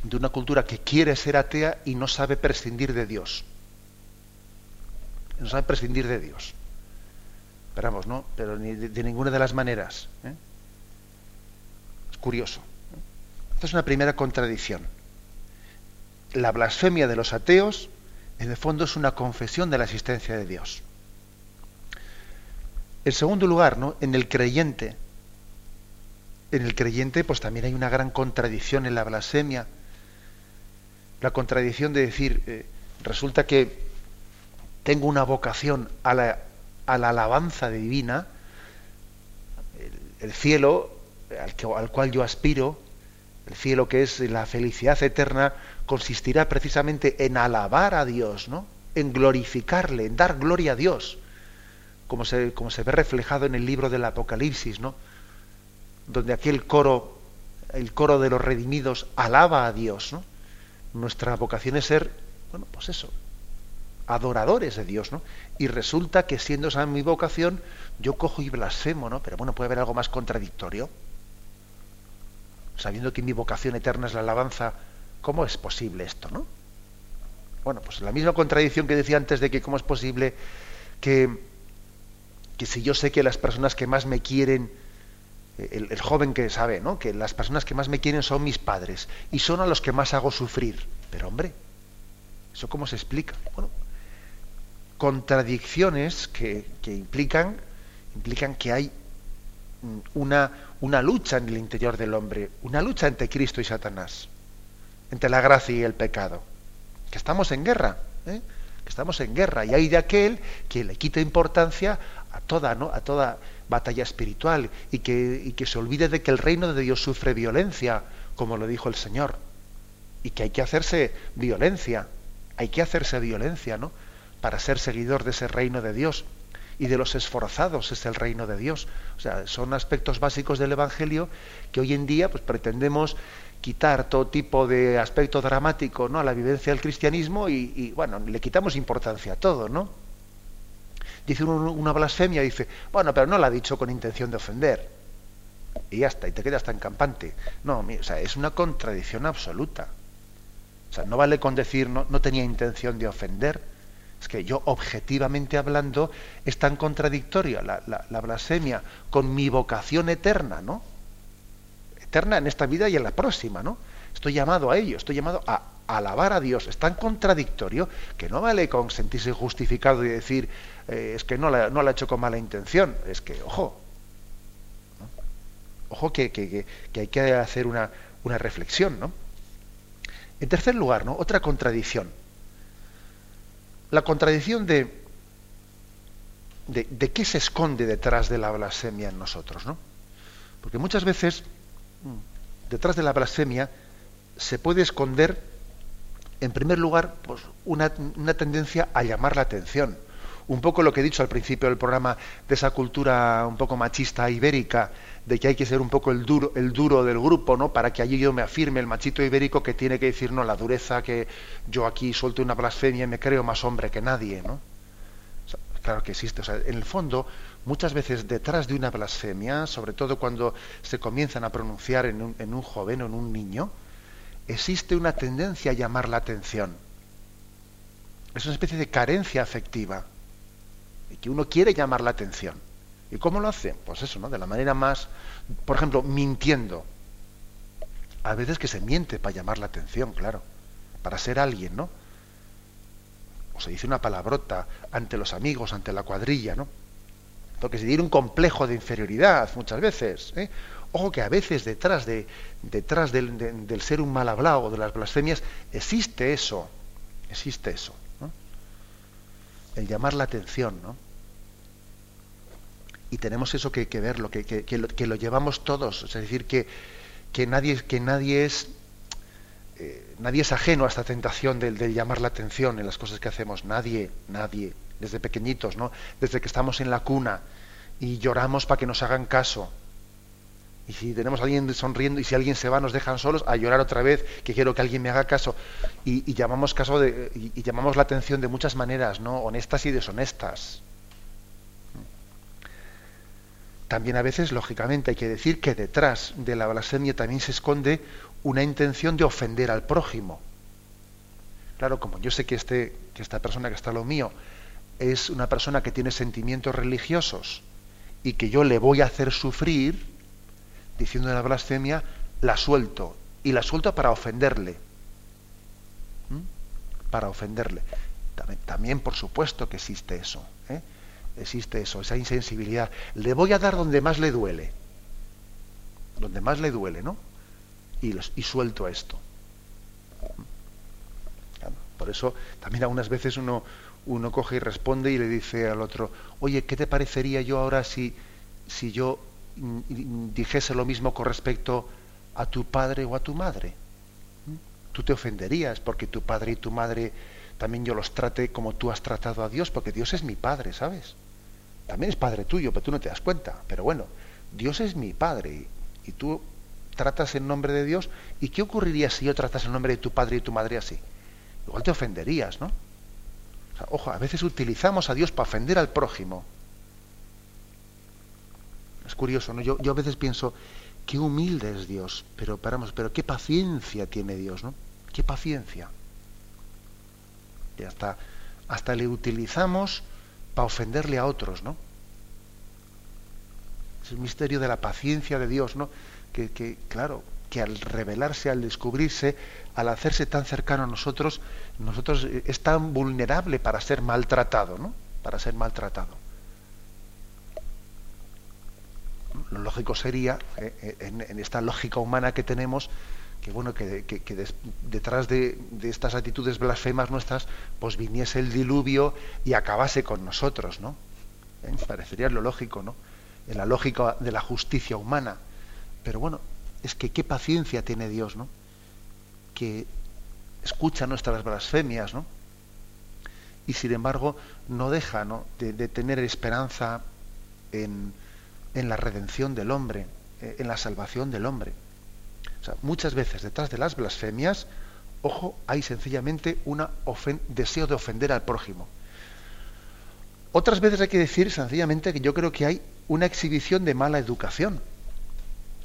de una cultura que quiere ser atea y no sabe prescindir de Dios. No sabe prescindir de Dios. Esperamos, ¿no? Pero ni de, ninguna de las maneras. ¿eh? Es curioso. Esta es una primera contradicción. La blasfemia de los ateos, en el fondo, es una confesión de la existencia de Dios. En segundo lugar, ¿no? En el creyente. En el creyente, pues también hay una gran contradicción en la blasfemia la contradicción de decir, eh, resulta que tengo una vocación a la, alabanza divina, el, cielo al, al, cual yo aspiro, el cielo que es la felicidad eterna, consistirá precisamente en alabar a Dios, ¿no? en glorificarle, en dar gloria a Dios, como se, como se ve reflejado en el libro del Apocalipsis, ¿no? donde aquel coro, el coro de los redimidos, alaba a Dios. ¿no? nuestra vocación es ser, bueno, pues eso, adoradores de Dios, ¿no? Y resulta que siendo esa mi vocación, yo cojo y blasfemo, ¿no? Pero bueno, puede haber algo más contradictorio. Sabiendo que mi vocación eterna es la alabanza, ¿cómo es posible esto, no? Bueno, pues la misma contradicción que decía antes de que cómo es posible que, que si yo sé que las personas que más me quieren el, joven que sabe, ¿no? Que las personas que más me quieren son mis padres y son a los que más hago sufrir. Pero hombre, ¿eso cómo se explica? Bueno, contradicciones que, implican, implican que hay una, una lucha en el interior del hombre, una lucha entre Cristo y Satanás, entre la gracia y el pecado, que estamos en guerra, ¿eh? que estamos en guerra, y hay de aquel que le quita importancia a toda, ¿no? a toda batalla espiritual y que, que se olvide de que el reino de Dios sufre violencia, como lo dijo el Señor, y que hay que hacerse violencia, hay que hacerse violencia, ¿no? Para ser seguidor de ese reino de Dios y de los esforzados es el reino de Dios. O sea, son aspectos básicos del Evangelio que hoy en día pues pretendemos quitar todo tipo de aspecto dramático ¿no? a la vivencia del cristianismo y, y bueno, le quitamos importancia a todo, ¿no? dice una blasfemia, dice, bueno, pero no la ha dicho con intención de ofender. Y ya está, y te quedas tan campante. No, o sea, es una contradicción absoluta. O sea, no vale con decir no, no tenía intención de ofender. Es que yo, objetivamente hablando, es tan contradictoria la, la blasfemia con mi vocación eterna, ¿no? En esta vida y en la próxima, ¿no? Estoy llamado a ello, estoy llamado a alabar a Dios. Es tan contradictorio que no vale con sentirse justificado y decir, eh, es que no la, no la ha hecho con mala intención. Es que, ojo, ojo que, que, hay que hacer una, reflexión. ¿no? En tercer lugar, ¿no? otra contradicción. La contradicción de, de, de, qué se esconde detrás de la blasfemia en nosotros. ¿no? Porque muchas veces, detrás de la blasfemia, se puede esconder, en primer lugar, pues, una, una tendencia a llamar la atención un poco lo que he dicho al principio del programa de esa cultura un poco machista ibérica, de que hay que ser un poco el duro, el duro del grupo, ¿no? Para que allí yo me afirme el machito ibérico que tiene que decir, no, la dureza que yo aquí suelto una blasfemia y me creo más hombre que nadie, ¿no? claro que existe. O sea, en el fondo, muchas veces detrás de una blasfemia, sobre todo cuando se comienzan a pronunciar en un, en un joven o en un niño, existe una tendencia a llamar la atención Es una especie de carencia afectiva. Y que uno quiere llamar la atención. ¿Y cómo lo hace? Pues eso, ¿no? De la manera más, por ejemplo, mintiendo. A veces que se miente para llamar la atención, claro. Para ser alguien, ¿no? O se dice una palabrota ante los amigos, ante la cuadrilla, ¿no? Porque se tiene un complejo de inferioridad muchas veces. ¿eh? Ojo que a veces detrás, de, detrás del, del ser un mal hablado de las blasfemias existe eso. Existe eso el llamar la atención, ¿no? Y tenemos eso que, verlo, que, que, lo, llevamos todos, es decir, que, que, nadie, que nadie es eh, nadie es ajeno a esta tentación del, llamar la atención en las cosas que hacemos, nadie, nadie, desde pequeñitos, ¿no? Desde que estamos en la cuna y lloramos para que nos hagan caso, y si tenemos a alguien sonriendo y si alguien se va, nos dejan solos a llorar otra vez, que quiero que alguien me haga caso. Y, llamamos caso de, y, llamamos la atención de muchas maneras, ¿no? Honestas y deshonestas. También a veces, lógicamente, hay que decir que detrás de la blasfemia también se esconde una intención de ofender al prójimo. Claro, como yo sé que, este, que esta persona que está a lo mío es una persona que tiene sentimientos religiosos y que yo le voy a hacer sufrir, diciendo la blasfemia, la suelto. Y la suelto para ofenderle. ¿Mm? Para ofenderle. También, por supuesto, que existe eso. ¿eh? Existe eso, esa insensibilidad. Le voy a dar donde más le duele. Donde más le duele, ¿no? Y, y suelto esto. por eso también algunas veces uno, uno coge y responde y le dice al otro, oye, ¿qué te parecería yo ahora si, si yo dijese lo mismo con respecto a tu padre o a tu madre. Tú te ofenderías porque tu padre y tu madre también yo los trate como tú has tratado a Dios, porque Dios es mi padre, ¿sabes? También es padre tuyo, pero tú no te das cuenta. Pero bueno, Dios es mi padre y, tú tratas en nombre de Dios. ¿Y qué ocurriría si yo tratas en nombre de tu padre y tu madre así? Igual te ofenderías, ¿no? Ojo, a veces utilizamos a Dios para ofender al prójimo. Es curioso, ¿no? Yo, yo a veces pienso, qué humilde es Dios, pero paramos, pero qué paciencia tiene Dios, ¿no? Qué paciencia. Y hasta, hasta le utilizamos para ofenderle a otros, ¿no? Es el misterio de la paciencia de Dios, ¿no? Que, que, claro, que al revelarse, al descubrirse, al hacerse tan cercano a nosotros, nosotros eh, es tan vulnerable para ser maltratado, ¿no? Para ser maltratado. lo lógico sería, eh, eh, en, esta lógica humana que tenemos, que bueno, que, detrás de, estas actitudes blasfemas nuestras, pues viniese el diluvio y acabase con nosotros, ¿no? Parecería lo lógico, ¿no? En la lógica de la justicia humana. Pero bueno, es que qué paciencia tiene Dios, ¿no? Que escucha nuestras blasfemias, ¿no? Y sin embargo no deja de tener esperanza en, en la redención del hombre, eh, en la salvación del hombre. O sea, muchas veces detrás de las blasfemias, ojo, hay sencillamente un deseo de ofender al prójimo. Otras veces hay que decir sencillamente que yo creo que hay una exhibición de mala educación.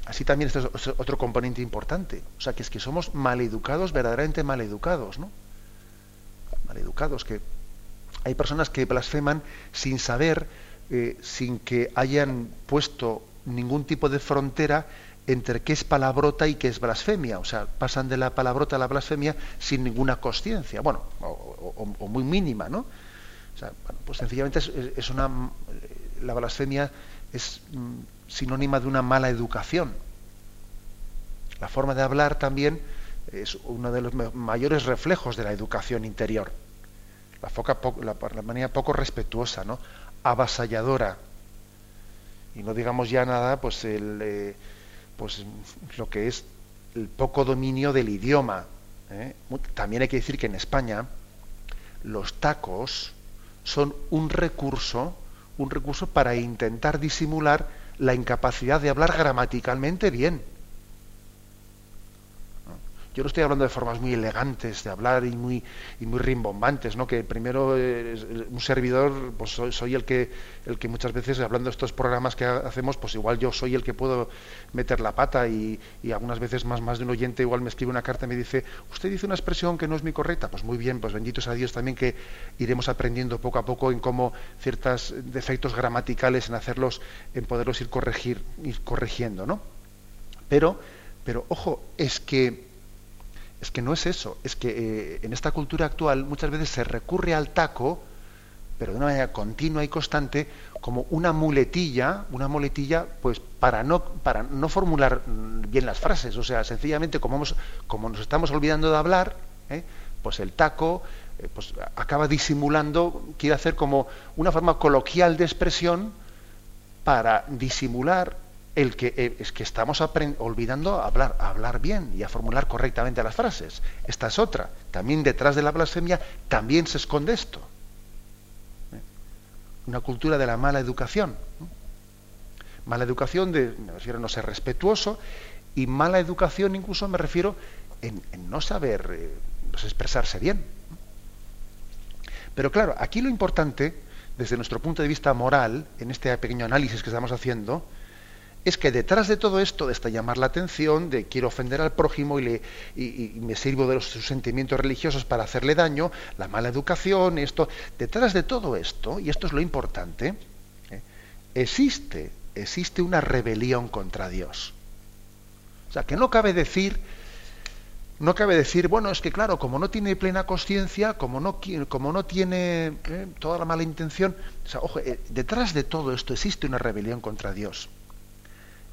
Así también este es otro componente importante. O sea, que es que somos maleducados, verdaderamente maleducados, ¿no? Maleducados, que hay personas que blasfeman sin saber eh, sin que hayan puesto ningún tipo de frontera entre qué es palabrota y qué es blasfemia. O sea, pasan de la palabrota a la blasfemia sin ninguna conciencia, bueno, o, muy mínima, ¿no? O sea, pues sencillamente es, una. La blasfemia es mm, sinónima de una mala educación. La forma de hablar también es uno de los mayores reflejos de la educación interior. La, foca, la, la manera poco respetuosa, ¿no? avasalladora. Y no digamos ya nada, pues, el, eh, pues lo que es el poco dominio del idioma. ¿eh? También hay que decir que en España los tacos son un recurso, un recurso para intentar disimular la incapacidad de hablar gramaticalmente bien. Yo no estoy hablando de formas muy elegantes de hablar y muy, y muy rimbombantes, ¿no? Que primero un servidor, pues soy, el que el que muchas veces hablando de estos programas que hacemos, pues igual yo soy el que puedo meter la pata y, algunas veces más, más de un oyente igual me escribe una carta y me dice, usted dice una expresión que no es muy correcta, pues muy bien, pues bendito sea Dios también que iremos aprendiendo poco a poco en cómo ciertos defectos gramaticales, en hacerlos, en poderlos ir corregir, ir corrigiendo, ¿no? Pero, pero ojo, es que es que no es eso, es que eh, en esta cultura actual muchas veces se recurre al taco, pero de una manera continua y constante, como una muletilla, una muletilla, pues para no, para no formular bien las frases. O sea, sencillamente como, como nos estamos olvidando de hablar, ¿eh? pues el taco eh, pues acaba disimulando, quiere hacer como una forma coloquial de expresión para disimular el que eh, es que estamos olvidando a hablar, a hablar bien y a formular correctamente las frases. Esta es otra. También detrás de la blasfemia también se esconde esto. ¿Eh? Una cultura de la mala educación. Mala educación de, me refiero a no ser respetuoso, y mala educación incluso me refiero en, no saber eh, pues expresarse bien. Pero claro, aquí lo importante, desde nuestro punto de vista moral, en este pequeño análisis que estamos haciendo, es que detrás de todo esto, de esta llamar la atención, de quiero ofender al prójimo y, me sirvo de sus sentimientos religiosos para hacerle daño, la mala educación, esto, detrás de todo esto, y esto es lo importante, ¿eh? existe, existe una rebelión contra Dios. O sea, que no cabe decir, no cabe decir, bueno, es que claro, como no tiene plena conciencia, como no, como no tiene ¿eh? toda la mala intención, o sea, ojo, eh, detrás de todo esto existe una rebelión contra Dios.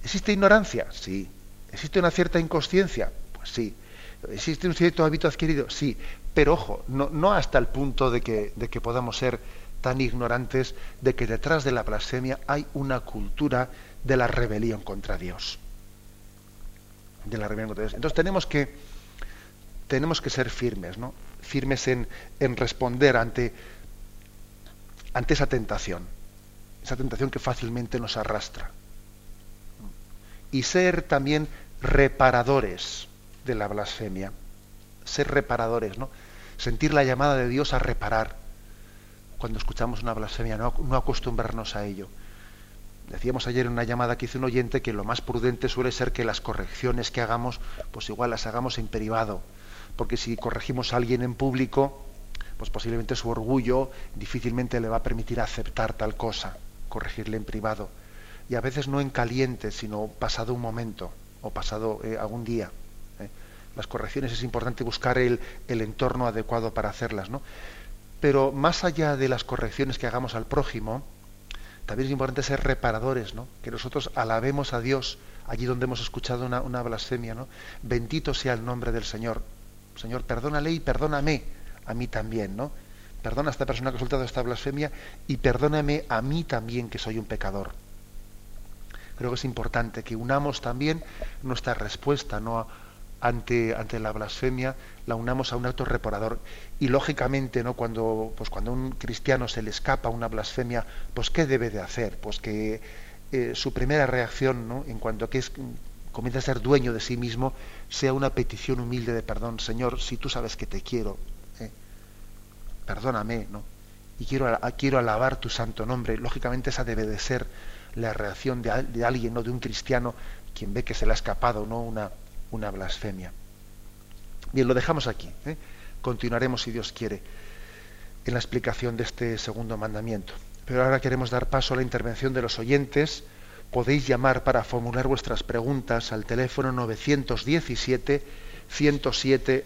¿Existe ignorancia? Sí. ¿Existe una cierta inconsciencia? Pues sí. ¿Existe un cierto hábito adquirido? Sí. Pero ojo, no, hasta el punto de que, podamos ser tan ignorantes de que detrás de la blasfemia hay una cultura de la rebelión contra Dios. De la rebelión contra Dios. Entonces tenemos que, tenemos que ser firmes, ¿no? Firmes en, en responder ante, ante esa tentación. Esa tentación que fácilmente nos arrastra y ser también reparadores de la blasfemia. Ser reparadores, ¿no? Sentir la llamada de Dios a reparar cuando escuchamos una blasfemia, no, acostumbrarnos a ello. Decíamos ayer en una llamada que hizo un oyente que lo más prudente suele ser que las correcciones que hagamos, pues igual las hagamos en privado, porque si corregimos a alguien en público, pues posiblemente su orgullo difícilmente le va a permitir aceptar tal cosa, corregirle en privado y a veces no en caliente, sino pasado un momento o pasado eh, algún día. ¿eh? Las correcciones es importante buscar el, entorno adecuado para hacerlas, ¿no? Pero más allá de las correcciones que hagamos al prójimo, también es importante ser reparadores, ¿no? Que nosotros alabemos a Dios allí donde hemos escuchado una, una blasfemia, ¿no? Bendito sea el nombre del Señor. Señor, perdónale y perdóname a mí también, ¿no? Perdona a esta persona que ha soltado esta blasfemia y perdóname a mí también que soy un pecador creo que es importante que unamos también nuestra respuesta ¿no? ante, ante la blasfemia, la unamos a un acto reparador. Y lógicamente, ¿no? cuando, pues cuando a un cristiano se le escapa una blasfemia, pues ¿qué debe de hacer? Pues que eh, su primera reacción, ¿no? en cuanto a que comienza a ser dueño de sí mismo, sea una petición humilde de perdón. Señor, si tú sabes que te quiero, ¿eh? perdóname, ¿no? Y quiero, quiero alabar tu santo nombre. Lógicamente esa debe de ser la reacción de, alguien, no de un cristiano, quien ve que se le ha escapado ¿no? una, una blasfemia. Bien, lo dejamos aquí. ¿eh? Continuaremos, si Dios quiere, en la explicación de este segundo mandamiento. Pero ahora queremos dar paso a la intervención de los oyentes. Podéis llamar para formular vuestras preguntas al teléfono 917 107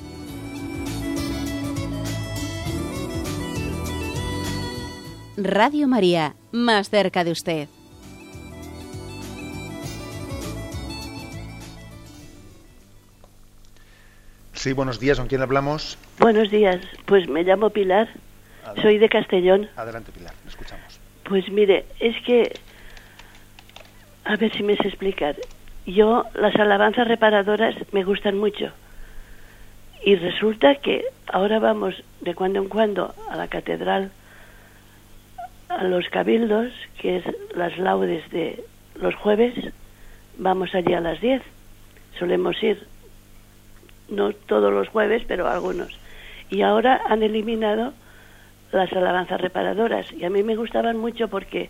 Radio María, más cerca de usted. Sí, buenos días, ¿con quién hablamos? Buenos días, pues me llamo Pilar, soy de Castellón. Adelante, Pilar, me escuchamos. Pues mire, es que, a ver si me sé explicar. Yo, las alabanzas reparadoras me gustan mucho. Y resulta que ahora vamos de cuando en cuando a la catedral, a los cabildos, que es las laudes de los jueves, vamos allí a las 10. Solemos ir no todos los jueves, pero algunos. Y ahora han eliminado las alabanzas reparadoras. Y a mí me gustaban mucho porque,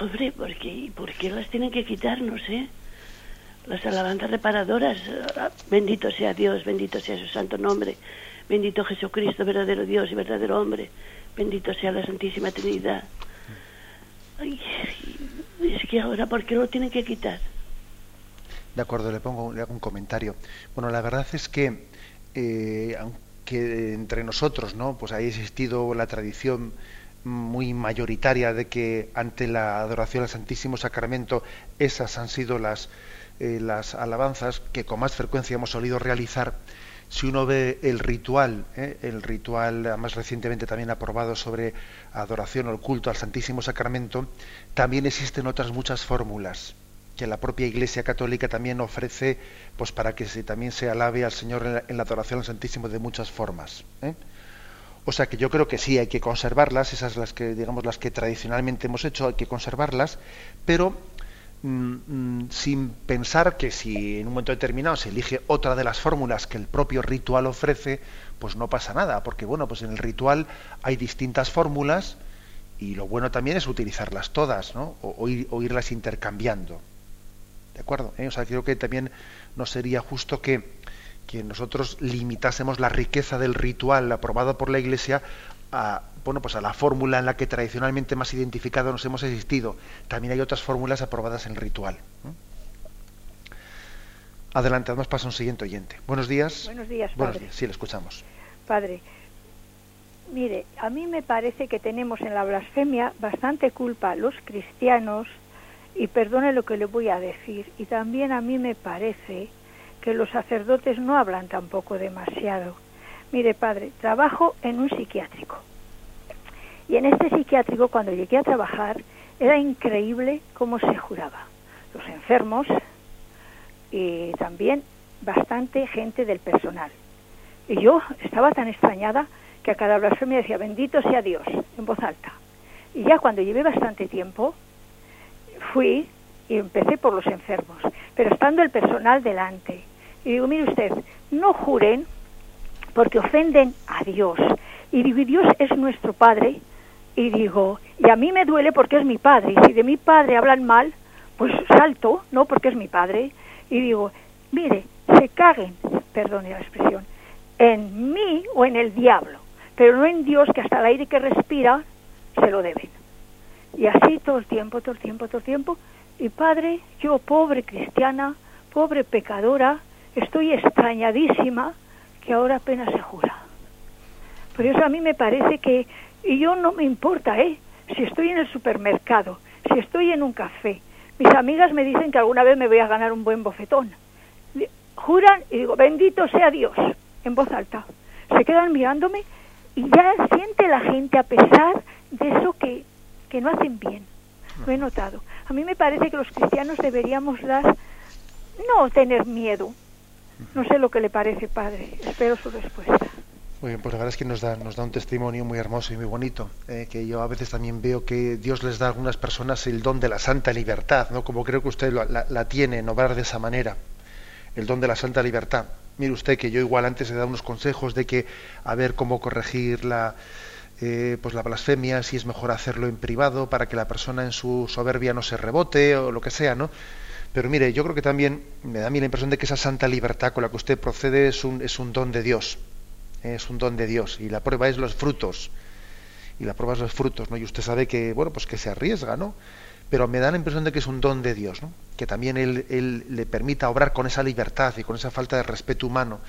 hombre, porque, ¿por qué las tienen que quitar? No sé. Las alabanzas reparadoras, bendito sea Dios, bendito sea su santo nombre, bendito Jesucristo, verdadero Dios y verdadero hombre, bendito sea la Santísima Trinidad. Ay, es que ahora, ¿por qué lo tienen que quitar? De acuerdo, le pongo hago un comentario. Bueno, la verdad es que eh, aunque entre nosotros, ¿no? Pues ha existido la tradición muy mayoritaria de que ante la adoración al Santísimo Sacramento esas han sido las eh, las alabanzas que con más frecuencia hemos solido realizar. Si uno ve el ritual, ¿eh? el ritual más recientemente también aprobado sobre adoración o culto al Santísimo Sacramento, también existen otras muchas fórmulas que la propia Iglesia Católica también ofrece pues para que se, también se alabe al Señor en la, adoración al Santísimo de muchas formas. ¿eh? O sea que yo creo que sí hay que conservarlas, esas las que digamos las que tradicionalmente hemos hecho, hay que conservarlas, pero sin pensar que si en un momento determinado se elige otra de las fórmulas que el propio ritual ofrece, pues no pasa nada, porque bueno, pues en el ritual hay distintas fórmulas y lo bueno también es utilizarlas todas, ¿no? o irlas intercambiando. ¿De acuerdo? ¿Eh? O sea, creo que también no sería justo que, que nosotros limitásemos la riqueza del ritual aprobado por la Iglesia a, bueno, pues a la fórmula en la que tradicionalmente más identificado nos hemos existido. También hay otras fórmulas aprobadas en el ritual. Adelante, además pasa un siguiente oyente. Buenos días. Buenos días, padre. Buenos días, sí, le escuchamos. Padre, mire, a mí me parece que tenemos en la blasfemia bastante culpa los cristianos, y perdone lo que le voy a decir, y también a mí me parece que los sacerdotes no hablan tampoco demasiado. Mire, padre, trabajo en un psiquiátrico. Y en este psiquiátrico, cuando llegué a trabajar, era increíble cómo se juraba. Los enfermos y también bastante gente del personal. Y yo estaba tan extrañada que a cada blasfemia decía, bendito sea Dios, en voz alta. Y ya cuando llevé bastante tiempo, fui y empecé por los enfermos, pero estando el personal delante. Y digo, mire usted, no juren porque ofenden a Dios. Y digo, Dios es nuestro Padre. Y digo, y a mí me duele porque es mi Padre. Y si de mi Padre hablan mal, pues salto, ¿no? Porque es mi Padre. Y digo, mire, se caguen, perdone la expresión, en mí o en el diablo, pero no en Dios que hasta el aire que respira se lo deben. Y así todo el tiempo, todo el tiempo, todo el tiempo. Y padre, yo pobre cristiana, pobre pecadora, estoy extrañadísima que ahora apenas se jura. Por eso a mí me parece que, y yo no me importa, ¿eh? Si estoy en el supermercado, si estoy en un café, mis amigas me dicen que alguna vez me voy a ganar un buen bofetón. Juran y digo, bendito sea Dios, en voz alta. Se quedan mirándome y ya siente la gente, a pesar de eso que que no hacen bien. Lo he notado. A mí me parece que los cristianos deberíamos dar, no tener miedo. No sé lo que le parece, padre. Espero su respuesta. Pues la verdad es que nos da, nos da un testimonio muy hermoso y muy bonito, eh, que yo a veces también veo que Dios les da a algunas personas el don de la santa libertad, ¿no? como creo que usted la, la, tiene en obrar de esa manera, el don de la santa libertad. Mire usted que yo igual antes he dado unos consejos de que a ver cómo corregir la, eh, pues la blasfemia, si es mejor hacerlo en privado para que la persona en su soberbia no se rebote o lo que sea, ¿no? Pero mire, yo creo que también me da a mí la impresión de que esa santa libertad con la que usted procede es un, es un don de Dios. Es un don de Dios. Y la prueba es los frutos. Y la prueba es los frutos, ¿no? Y usted sabe que, bueno, pues que se arriesga, ¿no? Pero me da la impresión de que es un don de Dios, ¿no? Que también él, él le permita obrar con esa libertad y con esa falta de respeto humano.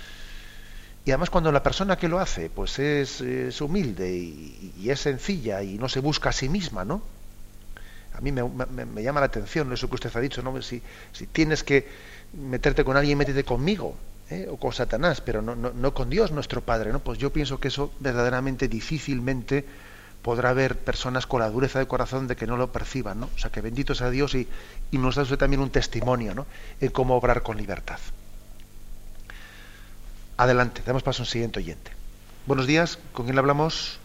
Y además cuando la persona que lo hace, pues es, humilde y, es sencilla y no se busca a sí misma, ¿no? A mí me, me, me, llama la atención eso que usted ha dicho, ¿no? Si, si tienes que meterte con alguien, métete conmigo, ¿eh? o con Satanás, pero no, no, no, con Dios nuestro Padre, ¿no? Pues yo pienso que eso verdaderamente difícilmente podrá haber personas con la dureza de corazón de que no lo perciban, ¿no? O sea, que bendito sea Dios y, y nos da usted también un testimonio, ¿no? En cómo obrar con libertad. Adelante, damos paso a un siguiente oyente. Buenos días, ¿con quién hablamos?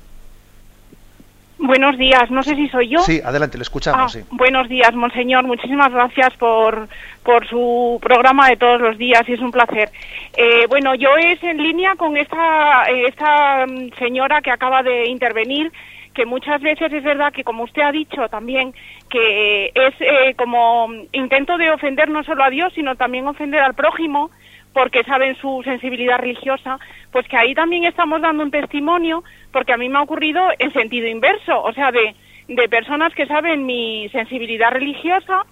Buenos días, no sé si soy yo. Sí, adelante, le escuchamos. Ah, sí. Buenos días, monseñor. Muchísimas gracias por, por su programa de todos los días y es un placer. Eh, bueno, yo es en línea con esta, esta señora que acaba de intervenir, que muchas veces es verdad que, como usted ha dicho también, que es eh, como intento de ofender no solo a Dios, sino también ofender al prójimo porque saben su sensibilidad religiosa, pues que ahí también estamos dando un testimonio, porque a mí me ha ocurrido en sentido inverso, o sea, de, de personas que saben mi sensibilidad religiosa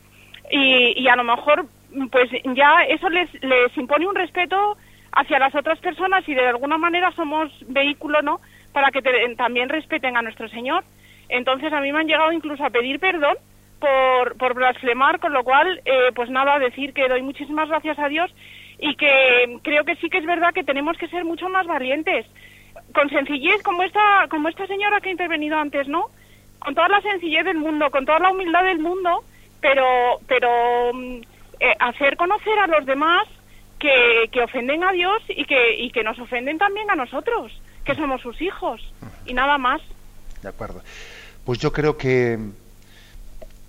y, y a lo mejor pues ya eso les, les impone un respeto hacia las otras personas y de alguna manera somos vehículo, ¿no?, para que te, también respeten a nuestro Señor. Entonces a mí me han llegado incluso a pedir perdón por, por blasfemar, con lo cual, eh, pues nada, decir que doy muchísimas gracias a Dios y que creo que sí que es verdad que tenemos que ser mucho más valientes. Con sencillez como esta como esta señora que ha intervenido antes no con toda la sencillez del mundo con toda la humildad del mundo pero pero eh, hacer conocer a los demás que, que ofenden a Dios y que y que nos ofenden también a nosotros que somos sus hijos y nada más. De acuerdo. Pues yo creo que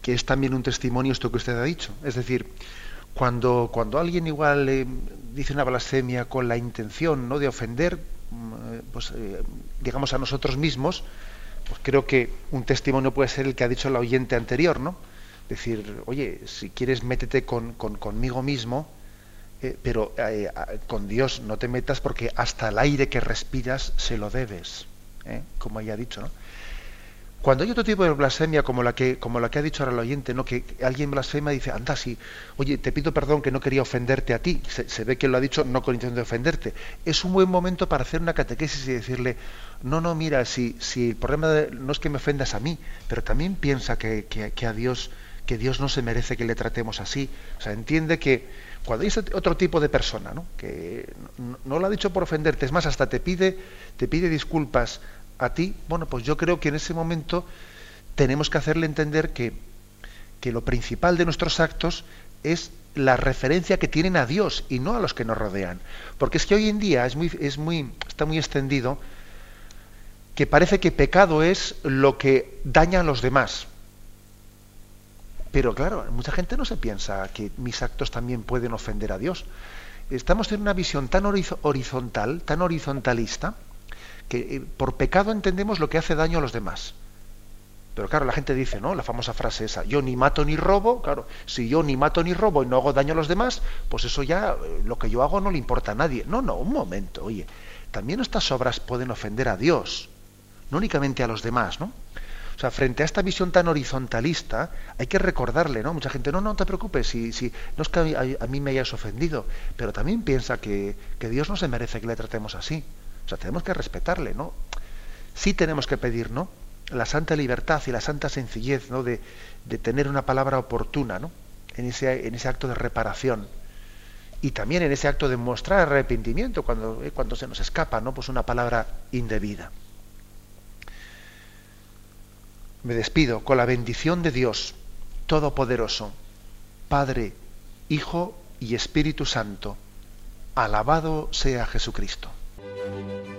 que es también un testimonio esto que usted ha dicho. Es decir cuando, cuando alguien igual eh, dice una blasfemia con la intención ¿no? de ofender, pues, eh, digamos, a nosotros mismos, pues creo que un testimonio puede ser el que ha dicho el oyente anterior, ¿no? Decir, oye, si quieres métete con, con conmigo mismo, eh, pero con Dios no te metas porque hasta el aire que respiras se lo debes, como ella ha dicho, ¿no? Cuando hay otro tipo de blasfemia como la que, como la que ha dicho ahora el oyente, ¿no? que alguien blasfema y dice, anda, sí, oye, te pido perdón que no quería ofenderte a ti, se, ve que lo ha dicho no con intención de ofenderte, es un buen momento para hacer una catequesis y decirle, no, no, mira, si, si el problema no es que me ofendas a mí, pero también piensa que, que, que, a Dios, que Dios no se merece que le tratemos así. O sea, entiende que cuando hay otro tipo de persona, ¿no? que no, no lo ha dicho por ofenderte, es más, hasta te pide, te pide disculpas a ti, bueno, pues yo creo que en ese momento tenemos que hacerle entender que, que lo principal de nuestros actos es la referencia que tienen a Dios y no a los que nos rodean. Porque es que hoy en día es muy, es muy, está muy extendido que parece que pecado es lo que daña a los demás. Pero claro, mucha gente no se piensa que mis actos también pueden ofender a Dios. Estamos en una visión tan horizontal, tan horizontalista, que eh, por pecado entendemos lo que hace daño a los demás. Pero claro, la gente dice, ¿no? La famosa frase esa, yo ni mato ni robo, claro, si yo ni mato ni robo y no hago daño a los demás, pues eso ya, eh, lo que yo hago no le importa a nadie. No, no, un momento, oye, también estas obras pueden ofender a Dios, no únicamente a los demás, ¿no? O sea, frente a esta visión tan horizontalista, hay que recordarle, ¿no? Mucha gente, no, no te preocupes, si, si no es que a, a mí me hayas ofendido, pero también piensa que, que Dios no se merece que le tratemos así. O sea, tenemos que respetarle, ¿no? Sí tenemos que pedir, ¿no? La santa libertad y la santa sencillez, ¿no? De, de tener una palabra oportuna, ¿no? En ese, en ese acto de reparación. Y también en ese acto de mostrar arrepentimiento cuando, eh, cuando se nos escapa, ¿no? Pues una palabra indebida. Me despido con la bendición de Dios Todopoderoso, Padre, Hijo y Espíritu Santo. Alabado sea Jesucristo. Música